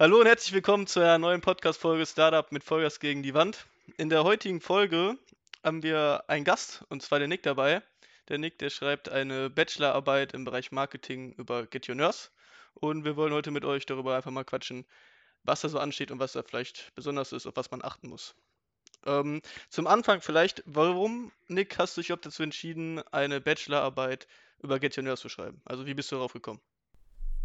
Hallo und herzlich willkommen zu einer neuen Podcast-Folge Startup mit Vollgas gegen die Wand. In der heutigen Folge haben wir einen Gast, und zwar den Nick dabei. Der Nick, der schreibt eine Bachelorarbeit im Bereich Marketing über Get Your Nurse. Und wir wollen heute mit euch darüber einfach mal quatschen, was da so ansteht und was da vielleicht besonders ist, auf was man achten muss. Ähm, zum Anfang vielleicht, warum, Nick, hast du dich überhaupt dazu entschieden, eine Bachelorarbeit über Get Your Nurse zu schreiben? Also wie bist du darauf gekommen?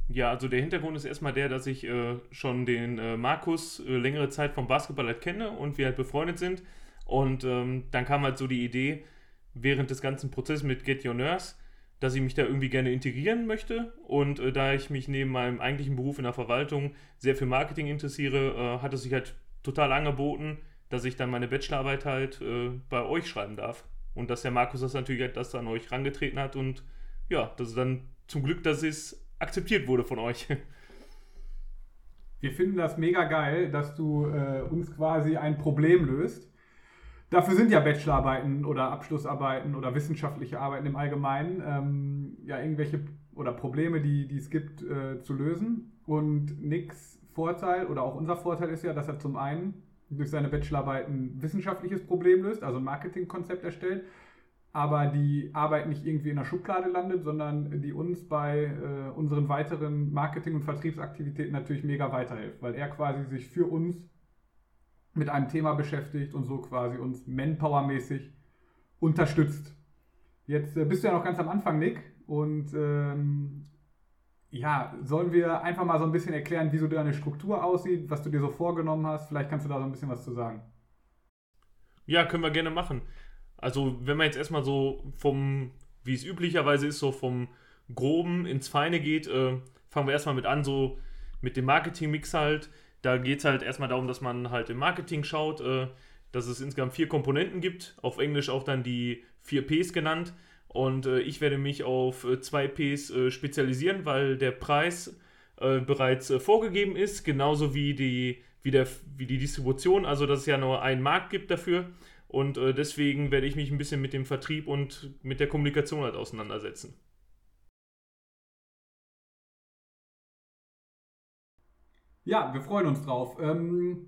Ja, also der Hintergrund ist erstmal der, dass ich äh, schon den äh, Markus äh, längere Zeit vom Basketball halt kenne und wir halt befreundet sind. Und ähm, dann kam halt so die Idee, während des ganzen Prozesses mit Get Your Nurse, dass ich mich da irgendwie gerne integrieren möchte. Und äh, da ich mich neben meinem eigentlichen Beruf in der Verwaltung sehr für Marketing interessiere, äh, hat es sich halt total angeboten, dass ich dann meine Bachelorarbeit halt äh, bei euch schreiben darf. Und dass der Markus das natürlich halt das an euch rangetreten hat und ja, das ist dann zum Glück, dass es akzeptiert wurde von euch. Wir finden das mega geil, dass du äh, uns quasi ein Problem löst. Dafür sind ja Bachelorarbeiten oder Abschlussarbeiten oder wissenschaftliche Arbeiten im Allgemeinen ähm, ja irgendwelche oder Probleme, die, die es gibt, äh, zu lösen. Und Nicks Vorteil oder auch unser Vorteil ist ja, dass er zum einen durch seine Bachelorarbeiten ein wissenschaftliches Problem löst, also ein Marketingkonzept erstellt aber die Arbeit nicht irgendwie in der Schublade landet, sondern die uns bei äh, unseren weiteren Marketing- und Vertriebsaktivitäten natürlich mega weiterhilft, weil er quasi sich für uns mit einem Thema beschäftigt und so quasi uns manpowermäßig unterstützt. Jetzt äh, bist du ja noch ganz am Anfang, Nick, und ähm, ja, sollen wir einfach mal so ein bisschen erklären, wie so deine Struktur aussieht, was du dir so vorgenommen hast? Vielleicht kannst du da so ein bisschen was zu sagen. Ja, können wir gerne machen. Also, wenn man jetzt erstmal so vom, wie es üblicherweise ist, so vom Groben ins Feine geht, äh, fangen wir erstmal mit an, so mit dem Marketing-Mix halt. Da geht es halt erstmal darum, dass man halt im Marketing schaut, äh, dass es insgesamt vier Komponenten gibt, auf Englisch auch dann die vier Ps genannt. Und äh, ich werde mich auf äh, zwei Ps äh, spezialisieren, weil der Preis äh, bereits vorgegeben ist, genauso wie die, wie, der, wie die Distribution, also dass es ja nur einen Markt gibt dafür. Und äh, deswegen werde ich mich ein bisschen mit dem Vertrieb und mit der Kommunikation halt auseinandersetzen. Ja, wir freuen uns drauf. Ähm,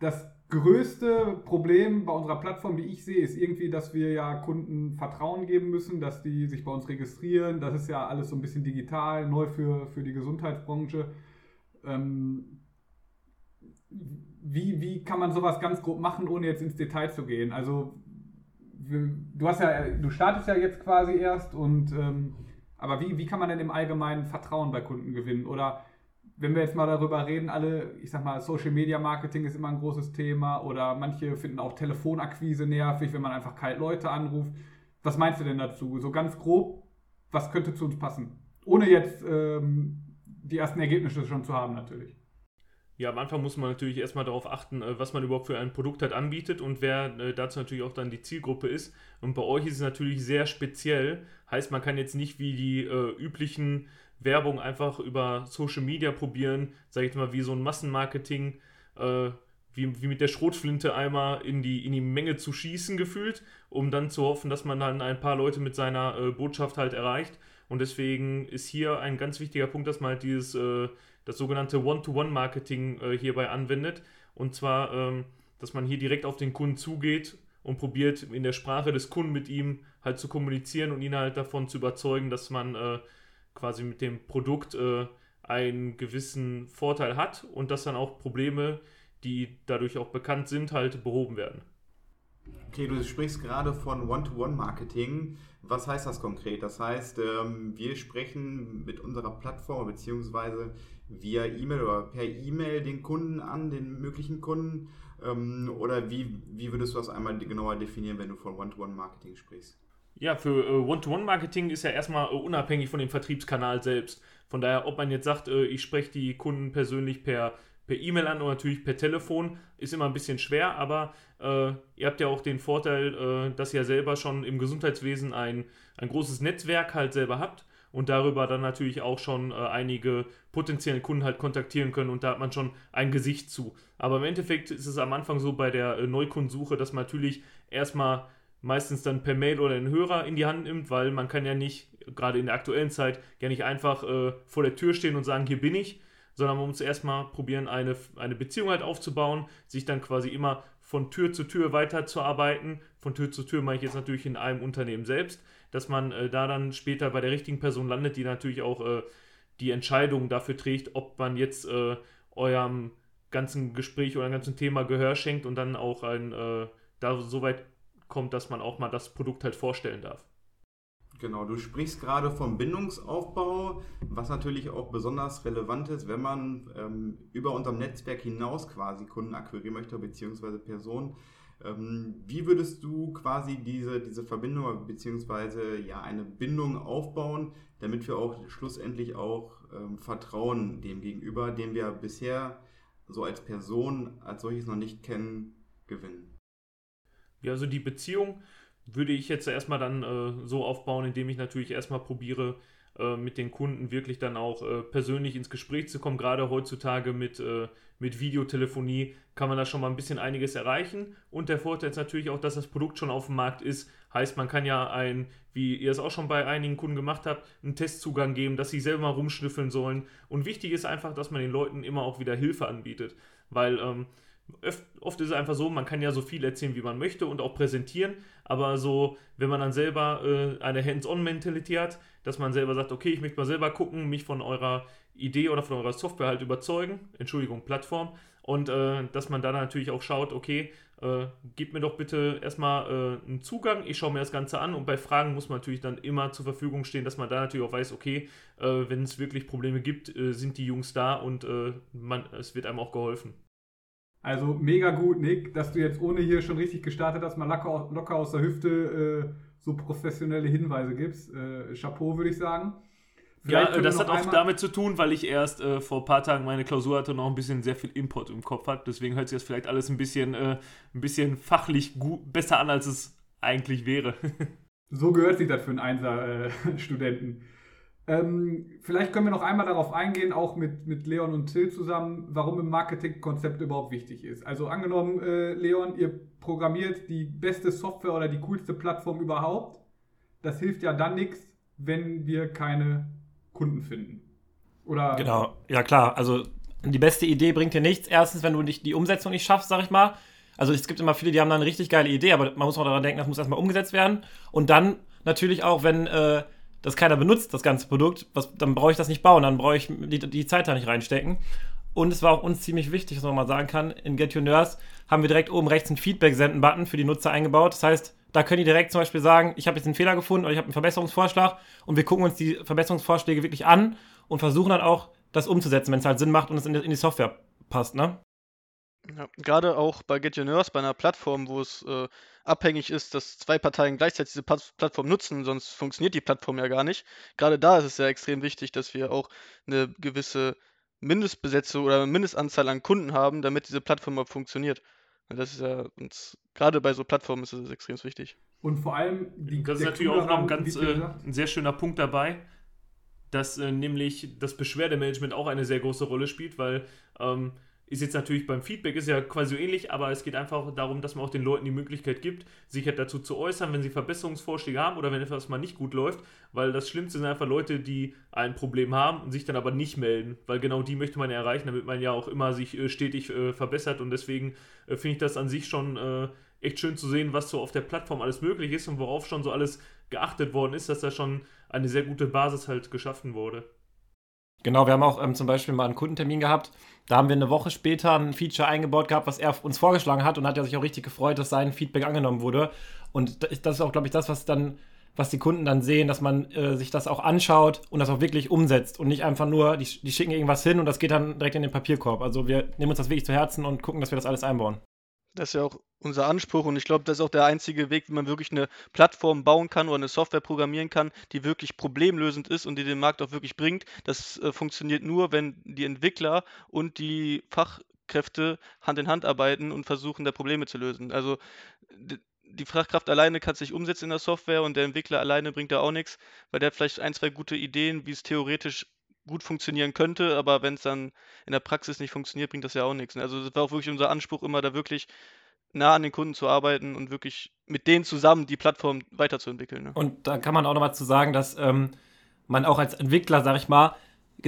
das größte Problem bei unserer Plattform, wie ich sehe, ist irgendwie, dass wir ja Kunden Vertrauen geben müssen, dass die sich bei uns registrieren. Das ist ja alles so ein bisschen digital, neu für, für die Gesundheitsbranche. Ähm, wie, wie kann man sowas ganz grob machen, ohne jetzt ins Detail zu gehen? Also du hast ja, du startest ja jetzt quasi erst und ähm, aber wie, wie kann man denn im Allgemeinen Vertrauen bei Kunden gewinnen? Oder wenn wir jetzt mal darüber reden, alle, ich sag mal, Social Media Marketing ist immer ein großes Thema oder manche finden auch Telefonakquise nervig, wenn man einfach kalt Leute anruft. Was meinst du denn dazu? So ganz grob, was könnte zu uns passen? Ohne jetzt ähm, die ersten Ergebnisse schon zu haben, natürlich. Ja, am Anfang muss man natürlich erstmal darauf achten, äh, was man überhaupt für ein Produkt halt anbietet und wer äh, dazu natürlich auch dann die Zielgruppe ist. Und bei euch ist es natürlich sehr speziell. Heißt, man kann jetzt nicht wie die äh, üblichen Werbung einfach über Social Media probieren, sage ich mal, wie so ein Massenmarketing, äh, wie, wie mit der Schrotflinte einmal in die, in die Menge zu schießen gefühlt, um dann zu hoffen, dass man dann ein paar Leute mit seiner äh, Botschaft halt erreicht. Und deswegen ist hier ein ganz wichtiger Punkt, dass man halt dieses äh, das sogenannte One-to-One-Marketing äh, hierbei anwendet. Und zwar, ähm, dass man hier direkt auf den Kunden zugeht und probiert in der Sprache des Kunden mit ihm halt zu kommunizieren und ihn halt davon zu überzeugen, dass man äh, quasi mit dem Produkt äh, einen gewissen Vorteil hat und dass dann auch Probleme, die dadurch auch bekannt sind, halt behoben werden. Okay, du sprichst gerade von One-to-One-Marketing. Was heißt das konkret? Das heißt, ähm, wir sprechen mit unserer Plattform beziehungsweise via E-Mail oder per E-Mail den Kunden an, den möglichen Kunden? Ähm, oder wie, wie würdest du das einmal genauer definieren, wenn du von One-to-One-Marketing sprichst? Ja, für äh, One-to-One-Marketing ist ja erstmal äh, unabhängig von dem Vertriebskanal selbst. Von daher, ob man jetzt sagt, äh, ich spreche die Kunden persönlich per per E-Mail an oder natürlich per Telefon, ist immer ein bisschen schwer, aber äh, ihr habt ja auch den Vorteil, äh, dass ihr selber schon im Gesundheitswesen ein, ein großes Netzwerk halt selber habt und darüber dann natürlich auch schon äh, einige potenziellen Kunden halt kontaktieren können und da hat man schon ein Gesicht zu. Aber im Endeffekt ist es am Anfang so bei der äh, Neukundensuche, dass man natürlich erstmal meistens dann per Mail oder einen Hörer in die Hand nimmt, weil man kann ja nicht, gerade in der aktuellen Zeit, ja nicht einfach äh, vor der Tür stehen und sagen, hier bin ich, sondern man muss erstmal probieren, eine, eine Beziehung halt aufzubauen, sich dann quasi immer von Tür zu Tür weiterzuarbeiten. Von Tür zu Tür meine ich jetzt natürlich in einem Unternehmen selbst, dass man äh, da dann später bei der richtigen Person landet, die natürlich auch äh, die Entscheidung dafür trägt, ob man jetzt äh, eurem ganzen Gespräch oder ganzen Thema Gehör schenkt und dann auch ein, äh, da so weit kommt, dass man auch mal das Produkt halt vorstellen darf. Genau, du sprichst gerade vom Bindungsaufbau, was natürlich auch besonders relevant ist, wenn man ähm, über unserem Netzwerk hinaus quasi Kunden akquirieren möchte, beziehungsweise Personen. Ähm, wie würdest du quasi diese, diese Verbindung, beziehungsweise ja, eine Bindung aufbauen, damit wir auch schlussendlich auch ähm, Vertrauen dem gegenüber, den wir bisher so als Person als solches noch nicht kennen, gewinnen? Ja, also die Beziehung würde ich jetzt erstmal dann äh, so aufbauen, indem ich natürlich erstmal probiere, äh, mit den Kunden wirklich dann auch äh, persönlich ins Gespräch zu kommen. Gerade heutzutage mit, äh, mit Videotelefonie kann man da schon mal ein bisschen einiges erreichen. Und der Vorteil ist natürlich auch, dass das Produkt schon auf dem Markt ist. Heißt, man kann ja ein, wie ihr es auch schon bei einigen Kunden gemacht habt, einen Testzugang geben, dass sie selber mal rumschnüffeln sollen. Und wichtig ist einfach, dass man den Leuten immer auch wieder Hilfe anbietet. Weil ähm, oft ist es einfach so, man kann ja so viel erzählen, wie man möchte und auch präsentieren, aber so, wenn man dann selber äh, eine Hands-on-Mentality hat, dass man selber sagt, okay, ich möchte mal selber gucken, mich von eurer Idee oder von eurer Software halt überzeugen, Entschuldigung, Plattform, und äh, dass man dann natürlich auch schaut, okay, äh, gebt mir doch bitte erstmal äh, einen Zugang, ich schaue mir das Ganze an und bei Fragen muss man natürlich dann immer zur Verfügung stehen, dass man da natürlich auch weiß, okay, äh, wenn es wirklich Probleme gibt, äh, sind die Jungs da und man, es wird einem auch geholfen. Also mega gut, Nick, dass du jetzt ohne hier schon richtig gestartet hast, mal locker, locker aus der Hüfte äh, so professionelle Hinweise gibst. Äh, Chapeau, würde ich sagen. Vielleicht ja, das hat auch damit zu tun, weil ich erst äh, vor ein paar Tagen meine Klausur hatte und noch ein bisschen sehr viel Import im Kopf hat. Deswegen hört sich das vielleicht alles ein bisschen, äh, ein bisschen fachlich gut, besser an, als es eigentlich wäre. so gehört sich das für einen Einser-Studenten. Ähm, vielleicht können wir noch einmal darauf eingehen, auch mit, mit Leon und Till zusammen, warum im Marketingkonzept überhaupt wichtig ist. Also angenommen, äh, Leon, ihr programmiert die beste Software oder die coolste Plattform überhaupt. Das hilft ja dann nichts, wenn wir keine Kunden finden. Oder genau, ja klar. Also die beste Idee bringt dir nichts. Erstens, wenn du nicht die Umsetzung nicht schaffst, sag ich mal. Also es gibt immer viele, die haben dann eine richtig geile Idee, aber man muss auch daran denken, das muss erstmal umgesetzt werden. Und dann natürlich auch, wenn äh, das keiner benutzt, das ganze Produkt, was, dann brauche ich das nicht bauen, dann brauche ich die, die Zeit da nicht reinstecken. Und es war auch uns ziemlich wichtig, was man mal sagen kann, in Get Your Nurse haben wir direkt oben rechts einen Feedback-Senden-Button für die Nutzer eingebaut. Das heißt, da können die direkt zum Beispiel sagen, ich habe jetzt einen Fehler gefunden oder ich habe einen Verbesserungsvorschlag und wir gucken uns die Verbesserungsvorschläge wirklich an und versuchen dann auch, das umzusetzen, wenn es halt Sinn macht und es in die, in die Software passt, ne? Ja, gerade auch bei Get Your Nurse, bei einer Plattform, wo es äh, abhängig ist, dass zwei Parteien gleichzeitig diese Plattform nutzen, sonst funktioniert die Plattform ja gar nicht. Gerade da ist es ja extrem wichtig, dass wir auch eine gewisse Mindestbesetzung oder eine Mindestanzahl an Kunden haben, damit diese Plattform überhaupt funktioniert. Und das ist ja uns, gerade bei so Plattformen ist das extrem wichtig. Und vor allem die Das ist natürlich auch noch ein ganz äh, ein sehr schöner Punkt dabei, dass äh, nämlich das Beschwerdemanagement auch eine sehr große Rolle spielt, weil ähm, ist jetzt natürlich beim Feedback ist ja quasi ähnlich, aber es geht einfach darum, dass man auch den Leuten die Möglichkeit gibt, sich halt dazu zu äußern, wenn sie Verbesserungsvorschläge haben oder wenn etwas mal nicht gut läuft, weil das Schlimmste sind einfach Leute, die ein Problem haben und sich dann aber nicht melden, weil genau die möchte man ja erreichen, damit man ja auch immer sich äh, stetig äh, verbessert und deswegen äh, finde ich das an sich schon echt schön zu sehen, was so auf der Plattform alles möglich ist und worauf schon so alles geachtet worden ist, dass da schon eine sehr gute Basis halt geschaffen wurde. Genau, wir haben auch ähm, zum Beispiel mal einen Kundentermin gehabt. Da haben wir eine Woche später ein Feature eingebaut gehabt, was er uns vorgeschlagen hat und hat er sich auch richtig gefreut, dass sein Feedback angenommen wurde. Und das ist auch, glaube ich, das, was dann, was die Kunden dann sehen, dass man äh, sich das auch anschaut und das auch wirklich umsetzt und nicht einfach nur, die, die schicken irgendwas hin und das geht dann direkt in den Papierkorb. Also wir nehmen uns das wirklich zu Herzen und gucken, dass wir das alles einbauen. Das ist ja auch unser Anspruch und ich glaube, das ist auch der einzige Weg, wie man wirklich eine Plattform bauen kann oder eine Software programmieren kann, die wirklich problemlösend ist und die den Markt auch wirklich bringt. Das äh, funktioniert nur, wenn die Entwickler und die Fachkräfte Hand in Hand arbeiten und versuchen, da Probleme zu lösen. Also die Fachkraft alleine kann sich umsetzen in der Software und der Entwickler alleine bringt da auch nichts, weil der hat vielleicht ein, zwei gute Ideen, wie es theoretisch gut funktionieren könnte, aber wenn es dann in der Praxis nicht funktioniert, bringt das ja auch nichts. Ne? Also das war auch wirklich unser Anspruch, immer da wirklich nah an den Kunden zu arbeiten und wirklich mit denen zusammen die Plattform weiterzuentwickeln. Ne? Und da kann man auch noch mal zu sagen, dass ähm, man auch als Entwickler, sag ich mal,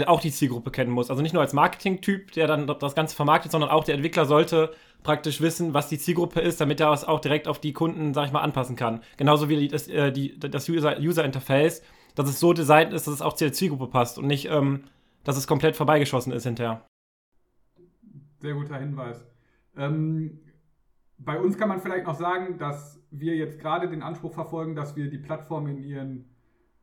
auch die Zielgruppe kennen muss. Also nicht nur als Marketing-Typ, der dann das Ganze vermarktet, sondern auch der Entwickler sollte praktisch wissen, was die Zielgruppe ist, damit er es auch direkt auf die Kunden, sag ich mal, anpassen kann. Genauso wie das, äh, die, das User-Interface, dass es so designt ist, dass es auch zu der Zielgruppe passt und nicht, ähm, dass es komplett vorbeigeschossen ist hinterher. Sehr guter Hinweis. Ähm, bei uns kann man vielleicht noch sagen, dass wir jetzt gerade den Anspruch verfolgen, dass wir die Plattform in ihren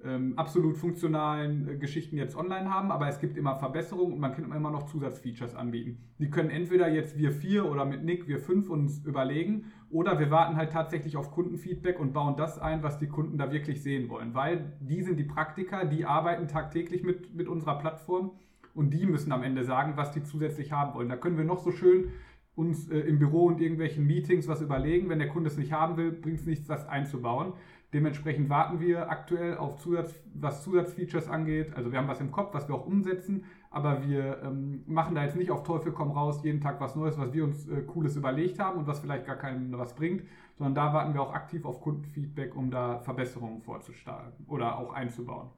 ähm, absolut funktionalen äh, Geschichten jetzt online haben, aber es gibt immer Verbesserungen und man kann immer noch Zusatzfeatures anbieten. Die können entweder jetzt wir vier oder mit Nick wir fünf uns überlegen oder wir warten halt tatsächlich auf Kundenfeedback und bauen das ein, was die Kunden da wirklich sehen wollen, weil die sind die Praktiker, die arbeiten tagtäglich mit, mit unserer Plattform und die müssen am Ende sagen, was die zusätzlich haben wollen. Da können wir noch so schön uns äh, im Büro und irgendwelchen Meetings was überlegen. Wenn der Kunde es nicht haben will, bringt es nichts, das einzubauen. Dementsprechend warten wir aktuell auf Zusatz, was Zusatzfeatures angeht. Also wir haben was im Kopf, was wir auch umsetzen, aber wir ähm, machen da jetzt nicht auf Teufel komm raus jeden Tag was Neues, was wir uns äh, Cooles überlegt haben und was vielleicht gar keinem was bringt, sondern da warten wir auch aktiv auf Kundenfeedback, um da Verbesserungen vorzustarten oder auch einzubauen.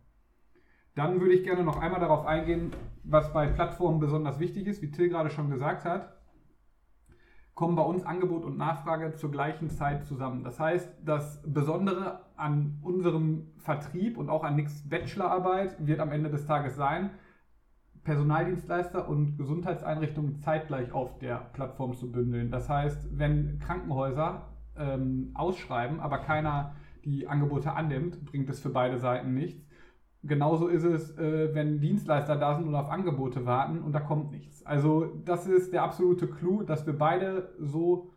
Dann würde ich gerne noch einmal darauf eingehen, was bei Plattformen besonders wichtig ist, wie Till gerade schon gesagt hat kommen bei uns Angebot und Nachfrage zur gleichen Zeit zusammen. Das heißt, das Besondere an unserem Vertrieb und auch an Nix Bachelorarbeit wird am Ende des Tages sein, Personaldienstleister und Gesundheitseinrichtungen zeitgleich auf der Plattform zu bündeln. Das heißt, wenn Krankenhäuser ähm, ausschreiben, aber keiner die Angebote annimmt, bringt es für beide Seiten nichts. Genauso ist es, äh, wenn Dienstleister da sind und auf Angebote warten und da kommt nichts. Also das ist der absolute Clou, dass wir beide so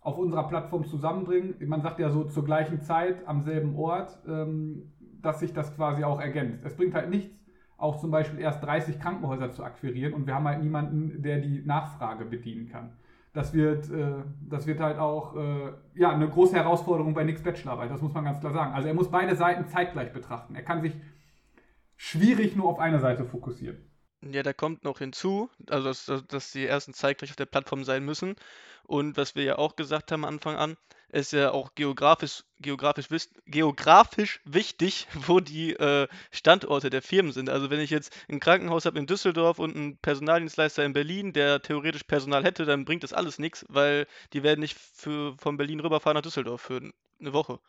auf unserer Plattform zusammenbringen. Man sagt ja so zur gleichen Zeit am selben Ort, ähm, dass sich das quasi auch ergänzt. Es bringt halt nichts, auch zum Beispiel erst 30 Krankenhäuser zu akquirieren und wir haben halt niemanden, der die Nachfrage bedienen kann. Das wird, äh, das wird halt auch äh, ja, eine große Herausforderung bei Nix Bachelorarbeit, das muss man ganz klar sagen. Also er muss beide Seiten zeitgleich betrachten. Er kann sich schwierig nur auf eine Seite fokussieren. Ja, da kommt noch hinzu, also dass, dass die ersten zeitgleich auf der Plattform sein müssen. Und was wir ja auch gesagt haben am Anfang an, ist ja auch geografisch, geografisch, geografisch wichtig, wo die äh, Standorte der Firmen sind. Also wenn ich jetzt ein Krankenhaus habe in Düsseldorf und einen Personaldienstleister in Berlin, der theoretisch Personal hätte, dann bringt das alles nichts, weil die werden nicht für, von Berlin rüberfahren nach Düsseldorf für eine Woche.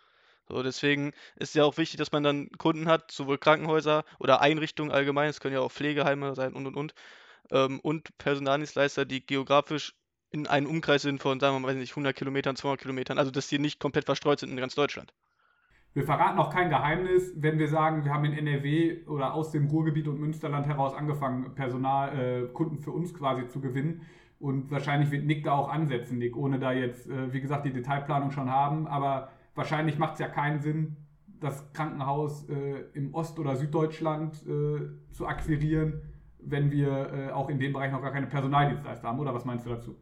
So, deswegen ist ja auch wichtig, dass man dann Kunden hat, sowohl Krankenhäuser oder Einrichtungen allgemein, es können ja auch Pflegeheime sein und und und, ähm, und Personaldienstleister, die geografisch in einem Umkreis sind von, sagen wir mal, weiß nicht, 100 Kilometern, 200 Kilometern, also dass die nicht komplett verstreut sind in ganz Deutschland. Wir verraten auch kein Geheimnis, wenn wir sagen, wir haben in NRW oder aus dem Ruhrgebiet und Münsterland heraus angefangen, Personal, äh, Kunden für uns quasi zu gewinnen. Und wahrscheinlich wird Nick da auch ansetzen, Nick, ohne da jetzt, äh, wie gesagt, die Detailplanung schon haben. Aber wahrscheinlich macht es ja keinen Sinn, das Krankenhaus äh, im Ost- oder Süddeutschland äh, zu akquirieren, wenn wir äh, auch in dem Bereich noch gar keine Personaldienstleister haben. Oder was meinst du dazu?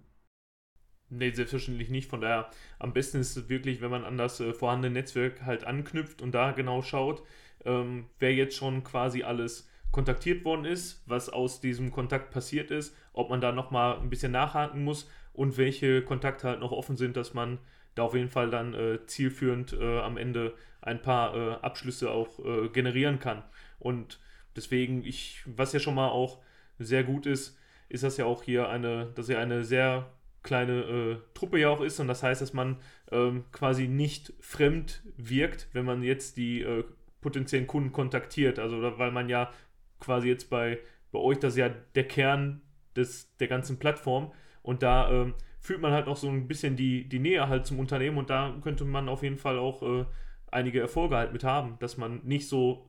Nee, selbstverständlich nicht. Von daher, am besten ist es wirklich, wenn man an das äh, vorhandene Netzwerk halt anknüpft und da genau schaut, ähm, wer jetzt schon quasi alles kontaktiert worden ist, was aus diesem Kontakt passiert ist, ob man da nochmal ein bisschen nachhaken muss und welche Kontakte halt noch offen sind, dass man da auf jeden Fall dann äh, zielführend äh, am Ende ein paar äh, Abschlüsse auch äh, generieren kann. Und deswegen, ich, was ja schon mal auch sehr gut ist, ist das ja auch hier eine, dass ja eine sehr kleine äh, Truppe ja auch ist und das heißt, dass man ähm, quasi nicht fremd wirkt, wenn man jetzt die äh, potenziellen Kunden kontaktiert. Also weil man ja quasi jetzt bei, bei euch, das ist ja der Kern des, der ganzen Plattform und da ähm, fühlt man halt noch so ein bisschen die, die Nähe halt zum Unternehmen und da könnte man auf jeden Fall auch äh, einige Erfolge halt mit haben, dass man nicht so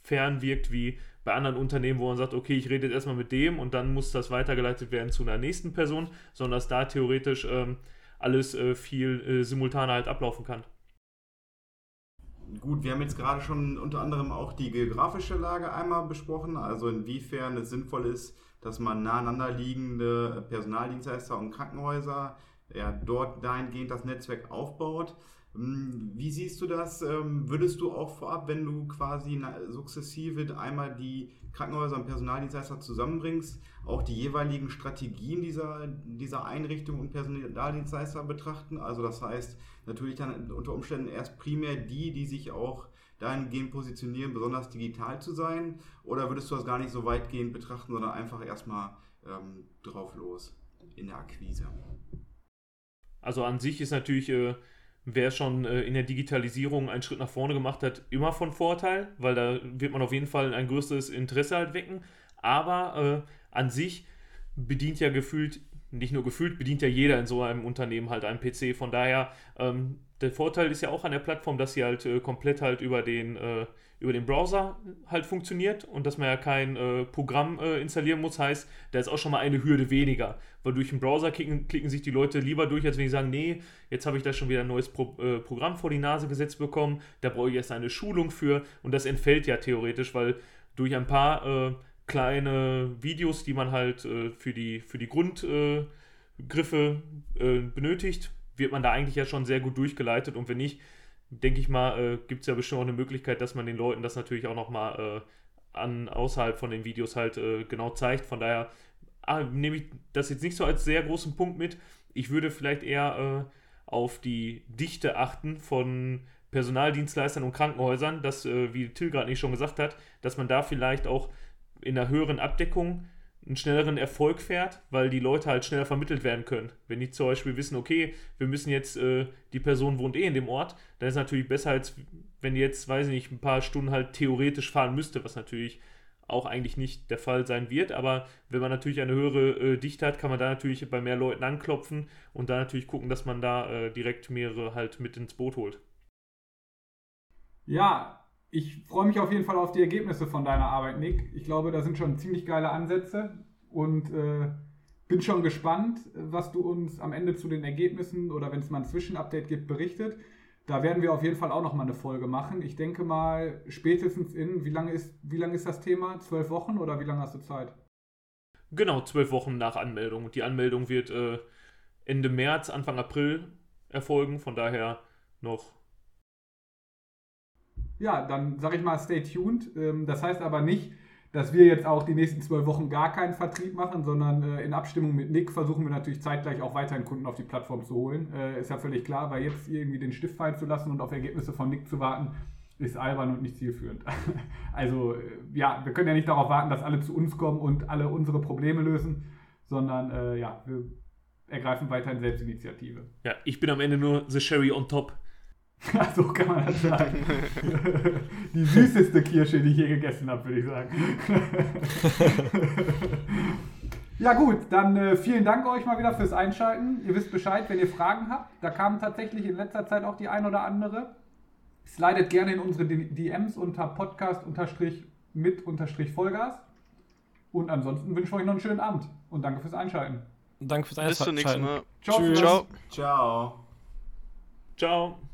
fern wirkt wie bei anderen Unternehmen, wo man sagt, okay, ich rede jetzt erstmal mit dem und dann muss das weitergeleitet werden zu einer nächsten Person, sondern dass da theoretisch ähm, alles äh, viel äh, simultaner halt ablaufen kann. Gut, wir haben jetzt gerade schon unter anderem auch die geografische Lage einmal besprochen, also inwiefern es sinnvoll ist, dass man naheinander liegende Personaldienstleister und Krankenhäuser ja, dort dahingehend das Netzwerk aufbaut. Hm, wie siehst du das? Ähm, würdest du auch vorab, wenn du quasi sukzessive einmal die Krankenhäuser und Personaldienstleister zusammenbringst, auch die jeweiligen Strategien dieser, dieser Einrichtung und Personaldienstleister betrachten? Also das heißt natürlich dann unter Umständen erst primär die, die sich auch dahingehend positionieren, besonders digital zu sein? Oder würdest du das gar nicht so weitgehend betrachten, sondern einfach erstmal ähm, drauf los in der Akquise? Also an sich ist natürlich, äh, wer schon äh, in der Digitalisierung einen Schritt nach vorne gemacht hat, immer von Vorteil, weil da wird man auf jeden Fall ein größeres Interesse halt wecken. Aber äh, an sich bedient ja gefühlt, nicht nur gefühlt, bedient ja jeder in so einem Unternehmen halt einen PC. Von daher, ähm, der Vorteil ist ja auch an der Plattform, dass sie halt äh, komplett halt über den, äh, über den Browser halt funktioniert und dass man ja kein äh, Programm äh, installieren muss, heißt, da ist auch schon mal eine Hürde weniger. Weil durch den Browser klicken, klicken sich die Leute lieber durch, als wenn die sagen, nee, jetzt habe ich da schon wieder ein neues Pro äh, Programm vor die Nase gesetzt bekommen, da brauche ich erst eine Schulung für. Und das entfällt ja theoretisch, weil durch ein paar äh, kleine Videos, die man halt für, die, für die Grundgriffe benötigt, wird man da eigentlich ja schon sehr gut durchgeleitet und wenn nicht, denke ich mal, äh, gibt es ja bestimmt auch eine Möglichkeit, dass man den Leuten das natürlich auch nochmal äh, an außerhalb von den Videos halt äh, genau zeigt. Von daher ah, nehme ich das jetzt nicht so als sehr großen Punkt mit. Ich würde vielleicht eher äh, auf die Dichte achten von Personaldienstleistern und Krankenhäusern, dass, äh, wie Till gerade nicht schon gesagt hat, dass man da vielleicht auch in einer höheren Abdeckung einen schnelleren Erfolg fährt, weil die Leute halt schneller vermittelt werden können. Wenn die zum Beispiel wissen, okay, wir müssen jetzt, äh, die Person wohnt eh in dem Ort, dann ist es natürlich besser, als wenn die jetzt, weiß ich nicht, ein paar Stunden halt theoretisch fahren müsste, was natürlich auch eigentlich nicht der Fall sein wird. Aber wenn man natürlich eine höhere äh, Dichte hat, kann man da natürlich bei mehr Leuten anklopfen und da natürlich gucken, dass man da äh, direkt mehrere halt mit ins Boot holt. Ja, ich freue mich auf jeden Fall auf die Ergebnisse von deiner Arbeit, Nick. Ich glaube, da sind schon ziemlich geile Ansätze und äh, bin schon gespannt, was du uns am Ende zu den Ergebnissen oder wenn es mal ein Zwischenupdate gibt, berichtet. Da werden wir auf jeden Fall auch noch mal eine Folge machen. Ich denke mal, spätestens in, wie lange ist, wie lange ist das Thema? Zwölf Wochen oder wie lange hast du Zeit? Genau, zwölf Wochen nach Anmeldung. Die Anmeldung wird äh, Ende März, Anfang April erfolgen. Von daher noch ja, dann sage ich mal, stay tuned. Ähm, das heißt aber nicht, dass wir jetzt auch die nächsten zwölf Wochen gar keinen Vertrieb machen, sondern äh, in Abstimmung mit Nick versuchen wir natürlich zeitgleich auch weiterhin Kunden auf die Plattform zu holen. Äh, ist ja völlig klar, weil jetzt irgendwie den Stift fallen zu lassen und auf Ergebnisse von Nick zu warten, ist albern und nicht zielführend. also äh, ja, wir können ja nicht darauf warten, dass alle zu uns kommen und alle unsere Probleme lösen, sondern äh, ja, wir ergreifen weiterhin Selbstinitiative. Ja, ich bin am Ende nur the Sherry on top. so kann man das sagen. Die süßeste Kirsche, die ich je gegessen habe, würde ich sagen. ja gut, dann äh, vielen Dank euch mal wieder fürs Einschalten. Ihr wisst Bescheid, wenn ihr Fragen habt. Da kam tatsächlich in letzter Zeit auch die ein oder andere. Slidet gerne in unsere DMs unter Podcast mit Vollgas. Und ansonsten wünsche ich euch noch einen schönen Abend und danke fürs Einschalten. Danke fürs Einschalten. Bis zum nächsten Mal. Ciao. Ciao. Ciao. Ciao.